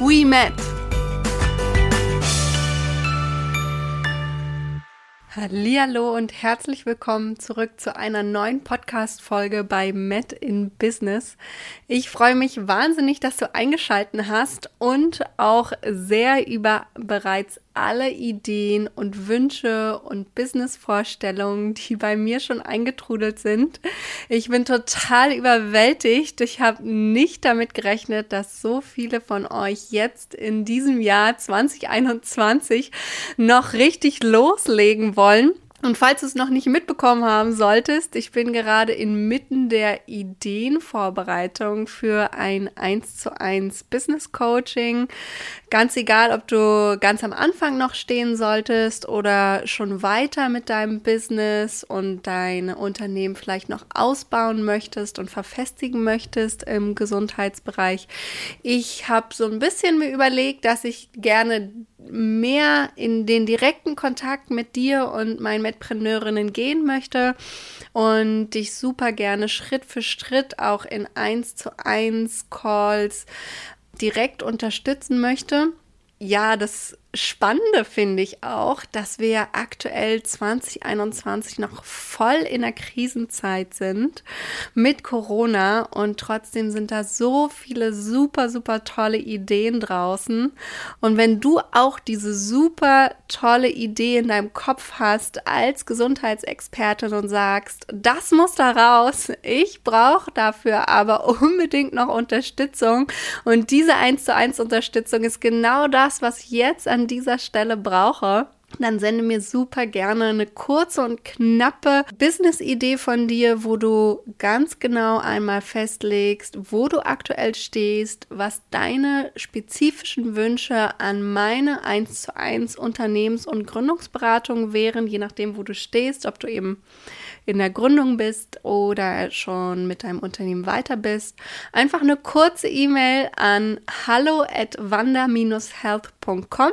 we met. Hallo und herzlich willkommen zurück zu einer neuen Podcast Folge bei Met in Business. Ich freue mich wahnsinnig, dass du eingeschalten hast und auch sehr über bereits alle Ideen und Wünsche und Business-Vorstellungen, die bei mir schon eingetrudelt sind. Ich bin total überwältigt. Ich habe nicht damit gerechnet, dass so viele von euch jetzt in diesem Jahr 2021 noch richtig loslegen wollen. Und falls du es noch nicht mitbekommen haben solltest, ich bin gerade inmitten der Ideenvorbereitung für ein 1 zu 1 Business Coaching. Ganz egal, ob du ganz am Anfang noch stehen solltest oder schon weiter mit deinem Business und dein Unternehmen vielleicht noch ausbauen möchtest und verfestigen möchtest im Gesundheitsbereich. Ich habe so ein bisschen mir überlegt, dass ich gerne mehr in den direkten Kontakt mit dir und meinen Mitpreneurinnen gehen möchte und dich super gerne Schritt für Schritt auch in 1 zu 1 Calls direkt unterstützen möchte. Ja, das Spannende finde ich auch, dass wir aktuell 2021 noch voll in der Krisenzeit sind mit Corona und trotzdem sind da so viele super, super tolle Ideen draußen. Und wenn du auch diese super tolle Idee in deinem Kopf hast als Gesundheitsexpertin und sagst, das muss da raus, ich brauche dafür aber unbedingt noch Unterstützung und diese 1 zu 1 Unterstützung ist genau das, was jetzt an dieser Stelle brauche, dann sende mir super gerne eine kurze und knappe Business-Idee von dir, wo du ganz genau einmal festlegst, wo du aktuell stehst, was deine spezifischen Wünsche an meine 1 zu 1 Unternehmens- und Gründungsberatung wären, je nachdem, wo du stehst, ob du eben in der Gründung bist oder schon mit deinem Unternehmen weiter bist. Einfach eine kurze E-Mail an hallo at wander-health.com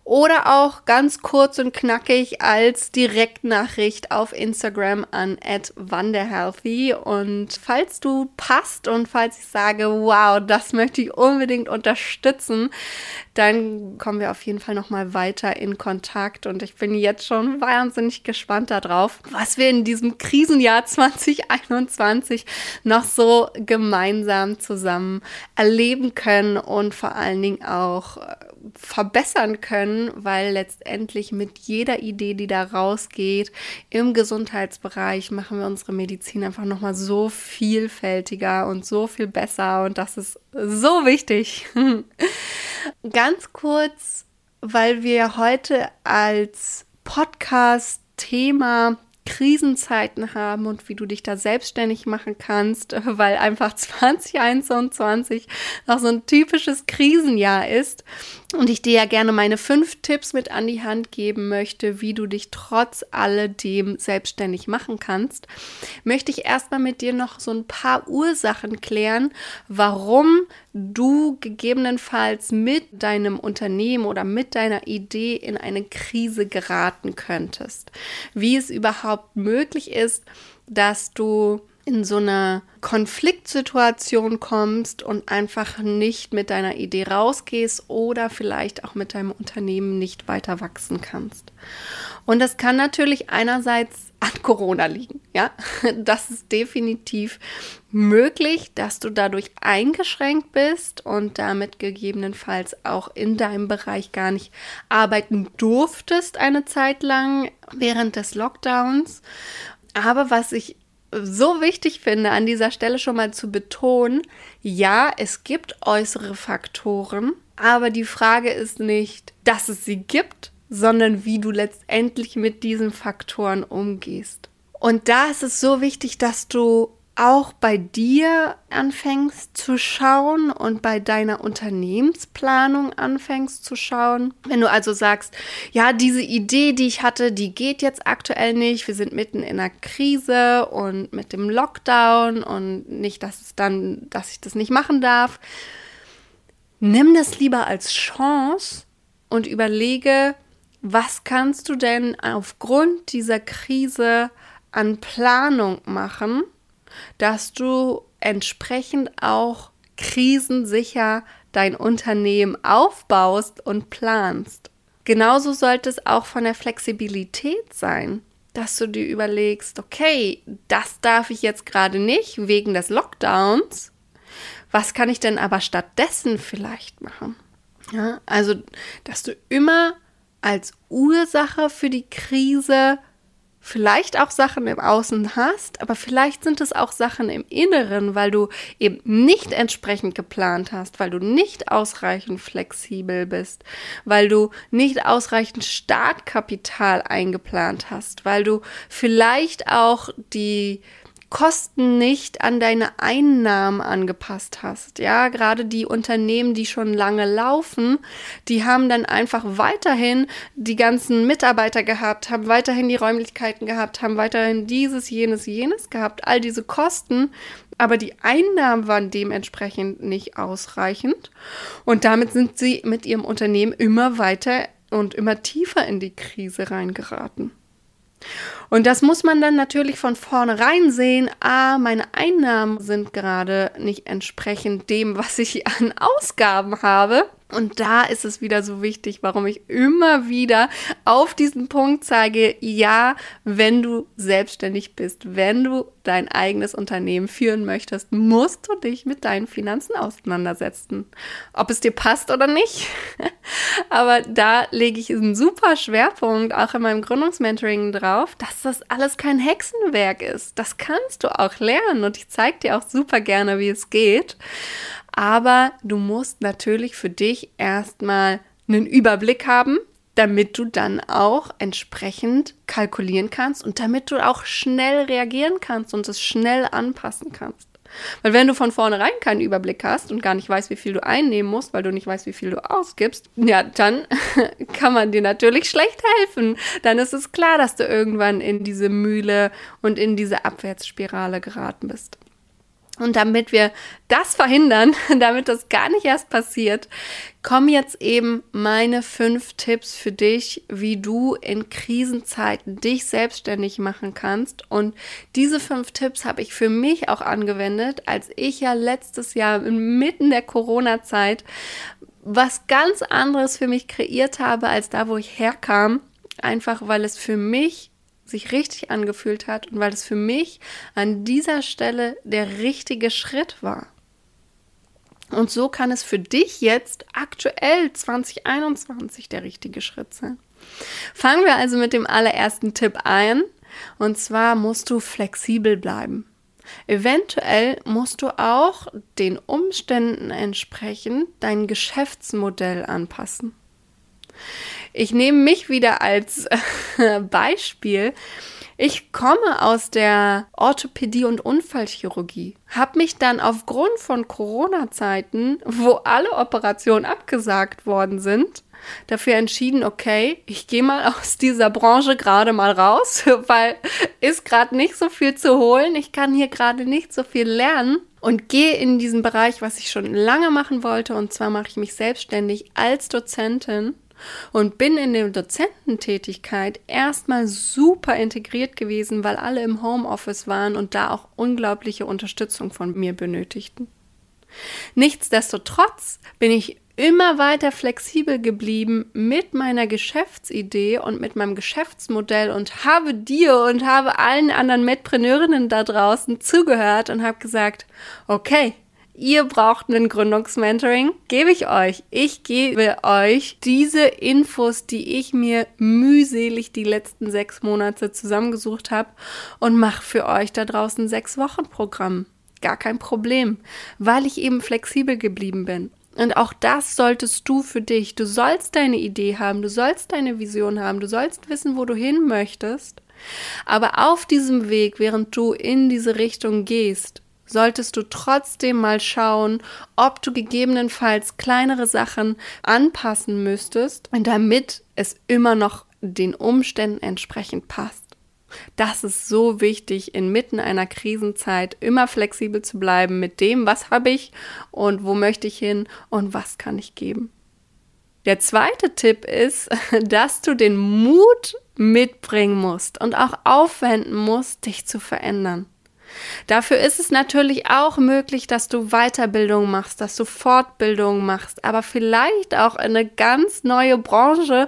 oder auch ganz kurz und knackig als Direktnachricht auf Instagram an @wanderhealthy. Und falls du passt und falls ich sage, wow, das möchte ich unbedingt unterstützen, dann kommen wir auf jeden Fall noch mal weiter in Kontakt. Und ich bin jetzt schon wahnsinnig gespannt darauf, was wir in diesem Krisenjahr 2021 noch so gemeinsam zusammen erleben können und vor allen Dingen auch verbessern können, weil letztendlich mit jeder Idee, die da rausgeht, im Gesundheitsbereich machen wir unsere Medizin einfach nochmal so vielfältiger und so viel besser und das ist so wichtig. Ganz kurz, weil wir heute als Podcast-Thema Krisenzeiten haben und wie du dich da selbstständig machen kannst, weil einfach 2021 noch so ein typisches Krisenjahr ist und ich dir ja gerne meine fünf Tipps mit an die Hand geben möchte, wie du dich trotz alledem selbstständig machen kannst, möchte ich erstmal mit dir noch so ein paar Ursachen klären, warum du gegebenenfalls mit deinem Unternehmen oder mit deiner Idee in eine Krise geraten könntest. Wie es überhaupt möglich ist, dass du in so eine Konfliktsituation kommst und einfach nicht mit deiner Idee rausgehst oder vielleicht auch mit deinem Unternehmen nicht weiter wachsen kannst. Und das kann natürlich einerseits an Corona liegen, ja. Das ist definitiv möglich, dass du dadurch eingeschränkt bist und damit gegebenenfalls auch in deinem Bereich gar nicht arbeiten durftest eine Zeit lang während des Lockdowns. Aber was ich so wichtig finde, an dieser Stelle schon mal zu betonen, ja, es gibt äußere Faktoren, aber die Frage ist nicht, dass es sie gibt, sondern wie du letztendlich mit diesen Faktoren umgehst. Und da ist es so wichtig, dass du auch bei dir anfängst zu schauen und bei deiner Unternehmensplanung anfängst zu schauen. Wenn du also sagst, ja, diese Idee, die ich hatte, die geht jetzt aktuell nicht. Wir sind mitten in einer Krise und mit dem Lockdown und nicht, dass es dann, dass ich das nicht machen darf. Nimm das lieber als Chance und überlege, was kannst du denn aufgrund dieser Krise an Planung machen, dass du entsprechend auch krisensicher dein Unternehmen aufbaust und planst. Genauso sollte es auch von der Flexibilität sein, dass du dir überlegst, okay, das darf ich jetzt gerade nicht wegen des Lockdowns. Was kann ich denn aber stattdessen vielleicht machen? Ja, also, dass du immer als Ursache für die Krise vielleicht auch Sachen im Außen hast, aber vielleicht sind es auch Sachen im Inneren, weil du eben nicht entsprechend geplant hast, weil du nicht ausreichend flexibel bist, weil du nicht ausreichend Startkapital eingeplant hast, weil du vielleicht auch die Kosten nicht an deine Einnahmen angepasst hast. Ja, gerade die Unternehmen, die schon lange laufen, die haben dann einfach weiterhin die ganzen Mitarbeiter gehabt, haben weiterhin die Räumlichkeiten gehabt, haben weiterhin dieses, jenes, jenes gehabt, all diese Kosten, aber die Einnahmen waren dementsprechend nicht ausreichend und damit sind sie mit ihrem Unternehmen immer weiter und immer tiefer in die Krise reingeraten. Und das muss man dann natürlich von vornherein sehen. Ah, meine Einnahmen sind gerade nicht entsprechend dem, was ich an Ausgaben habe. Und da ist es wieder so wichtig, warum ich immer wieder auf diesen Punkt zeige, ja, wenn du selbstständig bist, wenn du dein eigenes Unternehmen führen möchtest, musst du dich mit deinen Finanzen auseinandersetzen. Ob es dir passt oder nicht. Aber da lege ich einen super Schwerpunkt auch in meinem Gründungsmentoring drauf, dass das alles kein Hexenwerk ist. Das kannst du auch lernen und ich zeige dir auch super gerne, wie es geht. Aber du musst natürlich für dich erstmal einen Überblick haben, damit du dann auch entsprechend kalkulieren kannst und damit du auch schnell reagieren kannst und es schnell anpassen kannst. Weil wenn du von vornherein keinen Überblick hast und gar nicht weißt, wie viel du einnehmen musst, weil du nicht weißt, wie viel du ausgibst, ja, dann kann man dir natürlich schlecht helfen. Dann ist es klar, dass du irgendwann in diese Mühle und in diese Abwärtsspirale geraten bist. Und damit wir das verhindern, damit das gar nicht erst passiert, kommen jetzt eben meine fünf Tipps für dich, wie du in Krisenzeiten dich selbstständig machen kannst. Und diese fünf Tipps habe ich für mich auch angewendet, als ich ja letztes Jahr mitten der Corona-Zeit was ganz anderes für mich kreiert habe, als da, wo ich herkam. Einfach weil es für mich sich richtig angefühlt hat und weil es für mich an dieser Stelle der richtige Schritt war. Und so kann es für dich jetzt aktuell 2021 der richtige Schritt sein. Fangen wir also mit dem allerersten Tipp ein. Und zwar musst du flexibel bleiben. Eventuell musst du auch den Umständen entsprechend dein Geschäftsmodell anpassen. Ich nehme mich wieder als Beispiel. Ich komme aus der Orthopädie und Unfallchirurgie, habe mich dann aufgrund von Corona-Zeiten, wo alle Operationen abgesagt worden sind, dafür entschieden, okay, ich gehe mal aus dieser Branche gerade mal raus, weil ist gerade nicht so viel zu holen, ich kann hier gerade nicht so viel lernen und gehe in diesen Bereich, was ich schon lange machen wollte, und zwar mache ich mich selbstständig als Dozentin und bin in der Dozententätigkeit erstmal super integriert gewesen, weil alle im Homeoffice waren und da auch unglaubliche Unterstützung von mir benötigten. Nichtsdestotrotz bin ich immer weiter flexibel geblieben mit meiner Geschäftsidee und mit meinem Geschäftsmodell und habe dir und habe allen anderen Medpreneurinnen da draußen zugehört und habe gesagt, okay, Ihr braucht ein Gründungsmentoring, gebe ich euch. Ich gebe euch diese Infos, die ich mir mühselig die letzten sechs Monate zusammengesucht habe und mache für euch da draußen sechs Wochen Programm. Gar kein Problem, weil ich eben flexibel geblieben bin. Und auch das solltest du für dich. Du sollst deine Idee haben, du sollst deine Vision haben, du sollst wissen, wo du hin möchtest. Aber auf diesem Weg, während du in diese Richtung gehst, solltest du trotzdem mal schauen, ob du gegebenenfalls kleinere Sachen anpassen müsstest, damit es immer noch den Umständen entsprechend passt. Das ist so wichtig, inmitten einer Krisenzeit immer flexibel zu bleiben mit dem, was habe ich und wo möchte ich hin und was kann ich geben. Der zweite Tipp ist, dass du den Mut mitbringen musst und auch aufwenden musst, dich zu verändern. Dafür ist es natürlich auch möglich, dass du Weiterbildung machst, dass du Fortbildung machst, aber vielleicht auch in eine ganz neue Branche,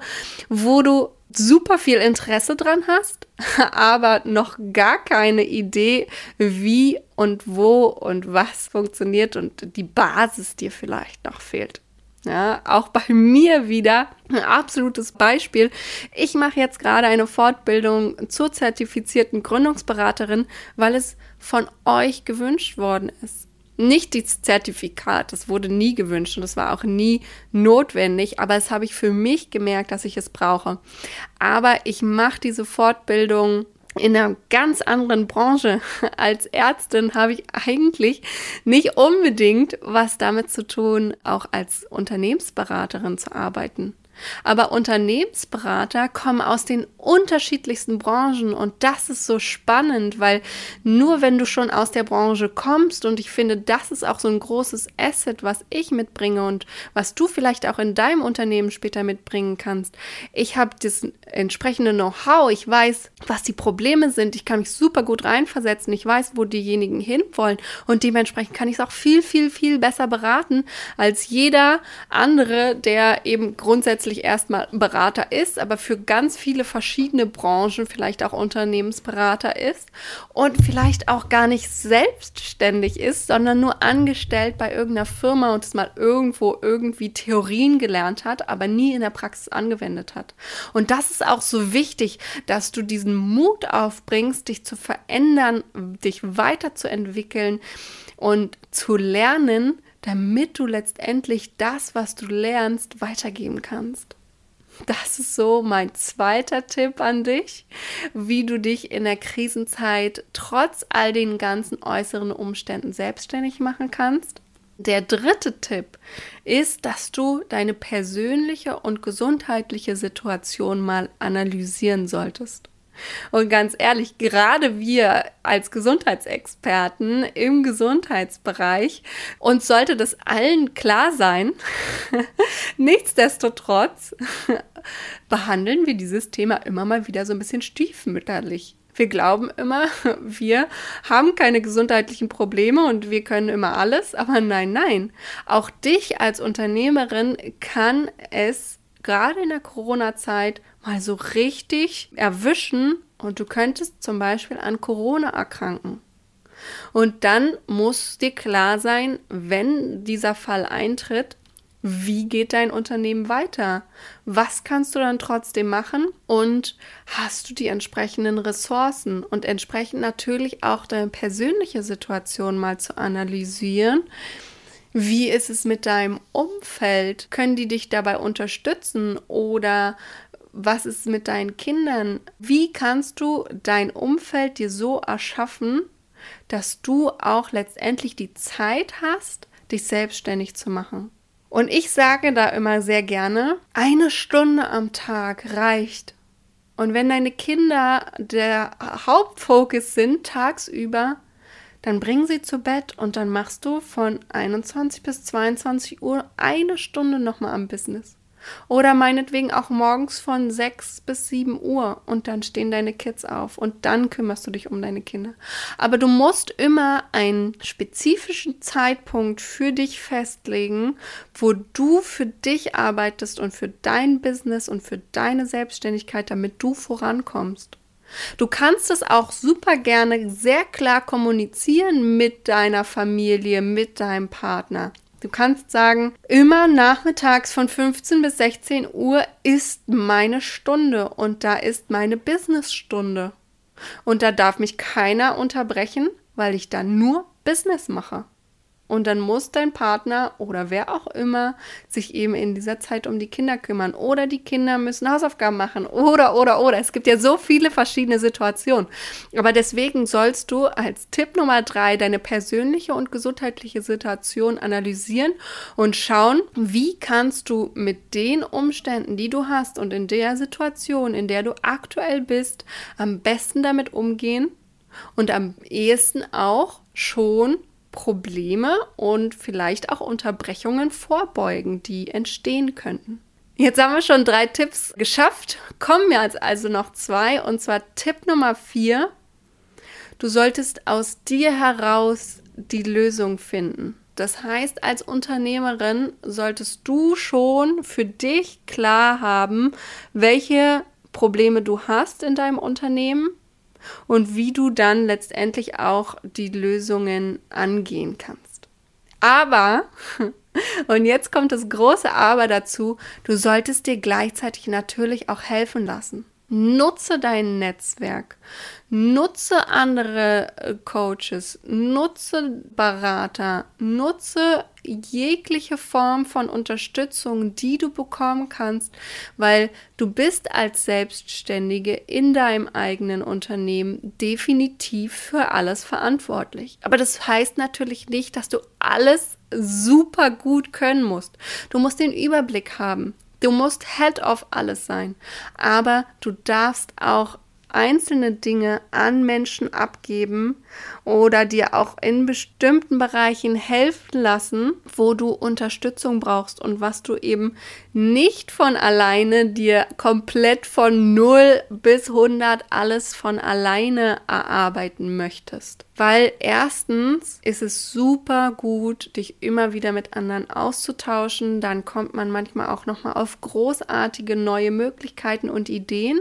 wo du super viel Interesse dran hast, aber noch gar keine Idee, wie und wo und was funktioniert und die Basis dir vielleicht noch fehlt. Ja, auch bei mir wieder ein absolutes Beispiel. Ich mache jetzt gerade eine Fortbildung zur zertifizierten Gründungsberaterin, weil es von euch gewünscht worden ist. Nicht das Zertifikat, das wurde nie gewünscht und das war auch nie notwendig, aber es habe ich für mich gemerkt, dass ich es brauche. Aber ich mache diese Fortbildung in einer ganz anderen Branche. Als Ärztin habe ich eigentlich nicht unbedingt was damit zu tun, auch als Unternehmensberaterin zu arbeiten. Aber Unternehmensberater kommen aus den unterschiedlichsten Branchen und das ist so spannend, weil nur wenn du schon aus der Branche kommst und ich finde, das ist auch so ein großes Asset, was ich mitbringe und was du vielleicht auch in deinem Unternehmen später mitbringen kannst. Ich habe das entsprechende Know-how, ich weiß, was die Probleme sind, ich kann mich super gut reinversetzen, ich weiß, wo diejenigen hinwollen und dementsprechend kann ich es auch viel, viel, viel besser beraten als jeder andere, der eben grundsätzlich grundsätzlich erstmal Berater ist, aber für ganz viele verschiedene Branchen vielleicht auch Unternehmensberater ist und vielleicht auch gar nicht selbstständig ist, sondern nur angestellt bei irgendeiner Firma und es mal irgendwo irgendwie Theorien gelernt hat, aber nie in der Praxis angewendet hat. Und das ist auch so wichtig, dass du diesen Mut aufbringst, dich zu verändern, dich weiterzuentwickeln und zu lernen, damit du letztendlich das, was du lernst, weitergeben kannst. Das ist so mein zweiter Tipp an dich, wie du dich in der Krisenzeit trotz all den ganzen äußeren Umständen selbstständig machen kannst. Der dritte Tipp ist, dass du deine persönliche und gesundheitliche Situation mal analysieren solltest. Und ganz ehrlich, gerade wir als Gesundheitsexperten im Gesundheitsbereich, uns sollte das allen klar sein. Nichtsdestotrotz behandeln wir dieses Thema immer mal wieder so ein bisschen stiefmütterlich. Wir glauben immer, wir haben keine gesundheitlichen Probleme und wir können immer alles, aber nein, nein. Auch dich als Unternehmerin kann es gerade in der Corona-Zeit mal so richtig erwischen und du könntest zum Beispiel an Corona erkranken. Und dann muss dir klar sein, wenn dieser Fall eintritt, wie geht dein Unternehmen weiter? Was kannst du dann trotzdem machen? Und hast du die entsprechenden Ressourcen und entsprechend natürlich auch deine persönliche Situation mal zu analysieren? Wie ist es mit deinem Umfeld? Können die dich dabei unterstützen oder was ist mit deinen Kindern? Wie kannst du dein Umfeld dir so erschaffen, dass du auch letztendlich die Zeit hast, dich selbstständig zu machen? Und ich sage da immer sehr gerne, eine Stunde am Tag reicht. Und wenn deine Kinder der Hauptfokus sind tagsüber, dann bring sie zu Bett und dann machst du von 21 bis 22 Uhr eine Stunde nochmal am Business. Oder meinetwegen auch morgens von 6 bis 7 Uhr und dann stehen deine Kids auf und dann kümmerst du dich um deine Kinder. Aber du musst immer einen spezifischen Zeitpunkt für dich festlegen, wo du für dich arbeitest und für dein Business und für deine Selbstständigkeit, damit du vorankommst. Du kannst es auch super gerne sehr klar kommunizieren mit deiner Familie, mit deinem Partner. Du kannst sagen, immer nachmittags von 15 bis 16 Uhr ist meine Stunde und da ist meine Businessstunde. Und da darf mich keiner unterbrechen, weil ich da nur Business mache. Und dann muss dein Partner oder wer auch immer sich eben in dieser Zeit um die Kinder kümmern. Oder die Kinder müssen Hausaufgaben machen. Oder, oder, oder. Es gibt ja so viele verschiedene Situationen. Aber deswegen sollst du als Tipp Nummer drei deine persönliche und gesundheitliche Situation analysieren und schauen, wie kannst du mit den Umständen, die du hast und in der Situation, in der du aktuell bist, am besten damit umgehen und am ehesten auch schon Probleme und vielleicht auch Unterbrechungen vorbeugen, die entstehen könnten. Jetzt haben wir schon drei Tipps geschafft, kommen jetzt also noch zwei und zwar Tipp Nummer vier. Du solltest aus dir heraus die Lösung finden. Das heißt, als Unternehmerin solltest du schon für dich klar haben, welche Probleme du hast in deinem Unternehmen und wie du dann letztendlich auch die Lösungen angehen kannst. Aber, und jetzt kommt das große Aber dazu, du solltest dir gleichzeitig natürlich auch helfen lassen. Nutze dein Netzwerk, nutze andere äh, Coaches, nutze Berater, nutze jegliche Form von Unterstützung, die du bekommen kannst, weil du bist als Selbstständige in deinem eigenen Unternehmen definitiv für alles verantwortlich. Aber das heißt natürlich nicht, dass du alles super gut können musst. Du musst den Überblick haben. Du musst Head of alles sein, aber du darfst auch einzelne Dinge an Menschen abgeben oder dir auch in bestimmten Bereichen helfen lassen, wo du Unterstützung brauchst und was du eben nicht von alleine dir komplett von 0 bis 100 alles von alleine erarbeiten möchtest. Weil erstens ist es super gut, dich immer wieder mit anderen auszutauschen, dann kommt man manchmal auch noch mal auf großartige neue Möglichkeiten und Ideen.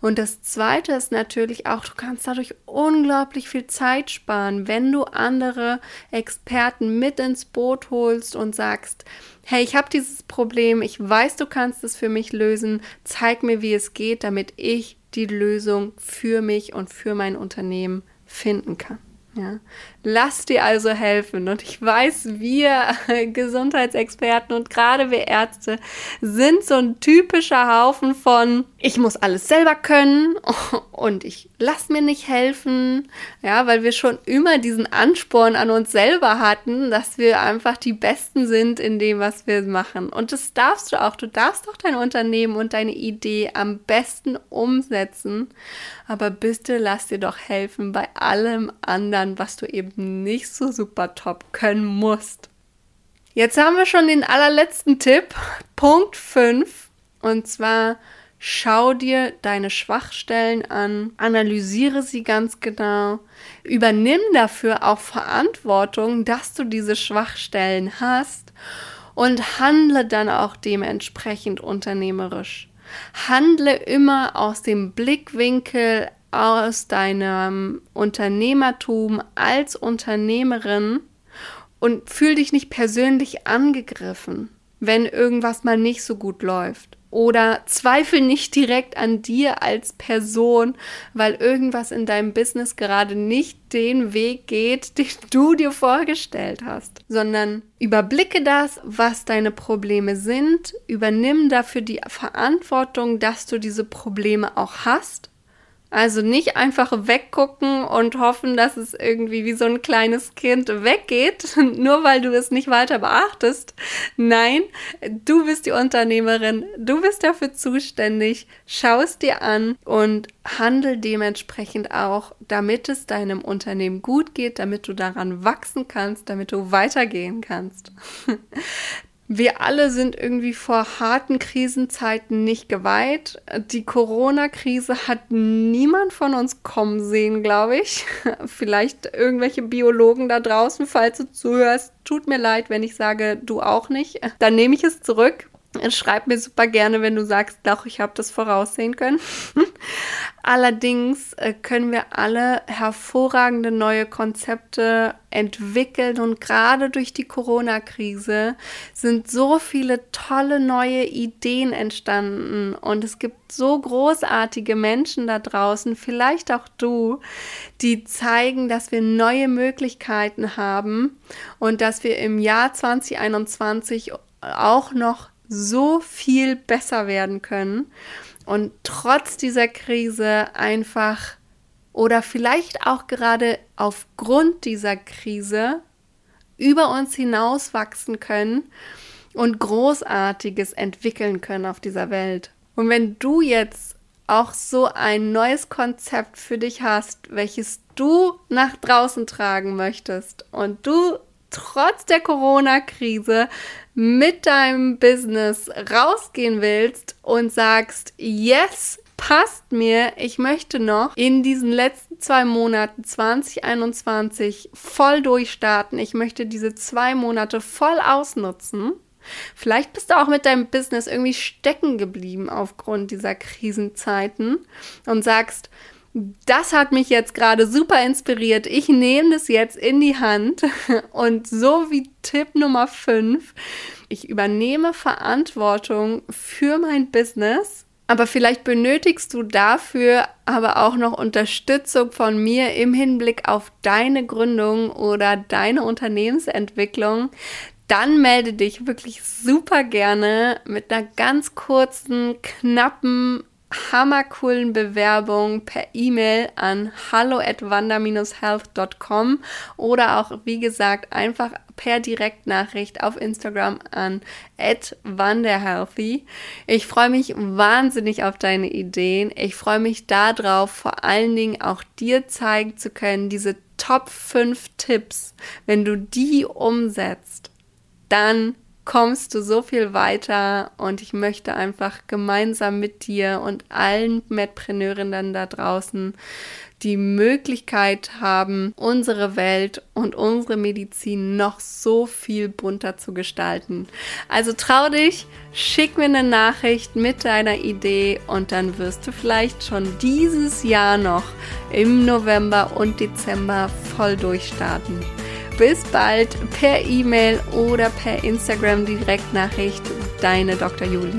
Und das Zweite ist natürlich auch, du kannst dadurch unglaublich viel Zeit sparen, wenn du andere Experten mit ins Boot holst und sagst, hey, ich habe dieses Problem, ich weiß, du kannst es für mich lösen, zeig mir, wie es geht, damit ich die Lösung für mich und für mein Unternehmen finden kann. Ja. Lass dir also helfen. Und ich weiß, wir Gesundheitsexperten und gerade wir Ärzte sind so ein typischer Haufen von, ich muss alles selber können und ich lass mir nicht helfen. Ja, weil wir schon immer diesen Ansporn an uns selber hatten, dass wir einfach die Besten sind in dem, was wir machen. Und das darfst du auch. Du darfst auch dein Unternehmen und deine Idee am besten umsetzen. Aber bitte lass dir doch helfen bei allem anderen, was du eben nicht so super top können musst. Jetzt haben wir schon den allerletzten Tipp, Punkt 5, und zwar schau dir deine Schwachstellen an, analysiere sie ganz genau, übernimm dafür auch Verantwortung, dass du diese Schwachstellen hast und handle dann auch dementsprechend unternehmerisch. Handle immer aus dem Blickwinkel aus deinem Unternehmertum als Unternehmerin und fühl dich nicht persönlich angegriffen, wenn irgendwas mal nicht so gut läuft. Oder zweifel nicht direkt an dir als Person, weil irgendwas in deinem Business gerade nicht den Weg geht, den du dir vorgestellt hast, sondern überblicke das, was deine Probleme sind, übernimm dafür die Verantwortung, dass du diese Probleme auch hast also nicht einfach weggucken und hoffen, dass es irgendwie wie so ein kleines Kind weggeht, nur weil du es nicht weiter beachtest. Nein, du bist die Unternehmerin, du bist dafür zuständig, schau es dir an und handel dementsprechend auch, damit es deinem Unternehmen gut geht, damit du daran wachsen kannst, damit du weitergehen kannst. Wir alle sind irgendwie vor harten Krisenzeiten nicht geweiht. Die Corona-Krise hat niemand von uns kommen sehen, glaube ich. Vielleicht irgendwelche Biologen da draußen, falls du zuhörst. Tut mir leid, wenn ich sage, du auch nicht. Dann nehme ich es zurück. Schreib mir super gerne, wenn du sagst, doch, ich habe das voraussehen können. Allerdings äh, können wir alle hervorragende neue Konzepte entwickeln und gerade durch die Corona-Krise sind so viele tolle neue Ideen entstanden und es gibt so großartige Menschen da draußen, vielleicht auch du, die zeigen, dass wir neue Möglichkeiten haben und dass wir im Jahr 2021 auch noch so viel besser werden können und trotz dieser Krise einfach oder vielleicht auch gerade aufgrund dieser Krise über uns hinaus wachsen können und Großartiges entwickeln können auf dieser Welt. Und wenn du jetzt auch so ein neues Konzept für dich hast, welches du nach draußen tragen möchtest und du trotz der Corona-Krise mit deinem Business rausgehen willst und sagst, yes, passt mir, ich möchte noch in diesen letzten zwei Monaten 2021 voll durchstarten. Ich möchte diese zwei Monate voll ausnutzen. Vielleicht bist du auch mit deinem Business irgendwie stecken geblieben aufgrund dieser Krisenzeiten und sagst, das hat mich jetzt gerade super inspiriert. Ich nehme das jetzt in die Hand und so wie Tipp Nummer 5, ich übernehme Verantwortung für mein Business. Aber vielleicht benötigst du dafür aber auch noch Unterstützung von mir im Hinblick auf deine Gründung oder deine Unternehmensentwicklung. Dann melde dich wirklich super gerne mit einer ganz kurzen, knappen hammercoolen Bewerbung per E-Mail an hallo at healthcom oder auch, wie gesagt, einfach per Direktnachricht auf Instagram an wanderhealthy. Ich freue mich wahnsinnig auf deine Ideen. Ich freue mich darauf, vor allen Dingen auch dir zeigen zu können, diese Top 5 Tipps, wenn du die umsetzt, dann kommst du so viel weiter und ich möchte einfach gemeinsam mit dir und allen Medpreneurinnen da draußen die Möglichkeit haben, unsere Welt und unsere Medizin noch so viel bunter zu gestalten. Also trau dich, schick mir eine Nachricht mit deiner Idee und dann wirst du vielleicht schon dieses Jahr noch im November und Dezember voll durchstarten. Bis bald per E-Mail oder per Instagram Direktnachricht. Deine Dr. Juli.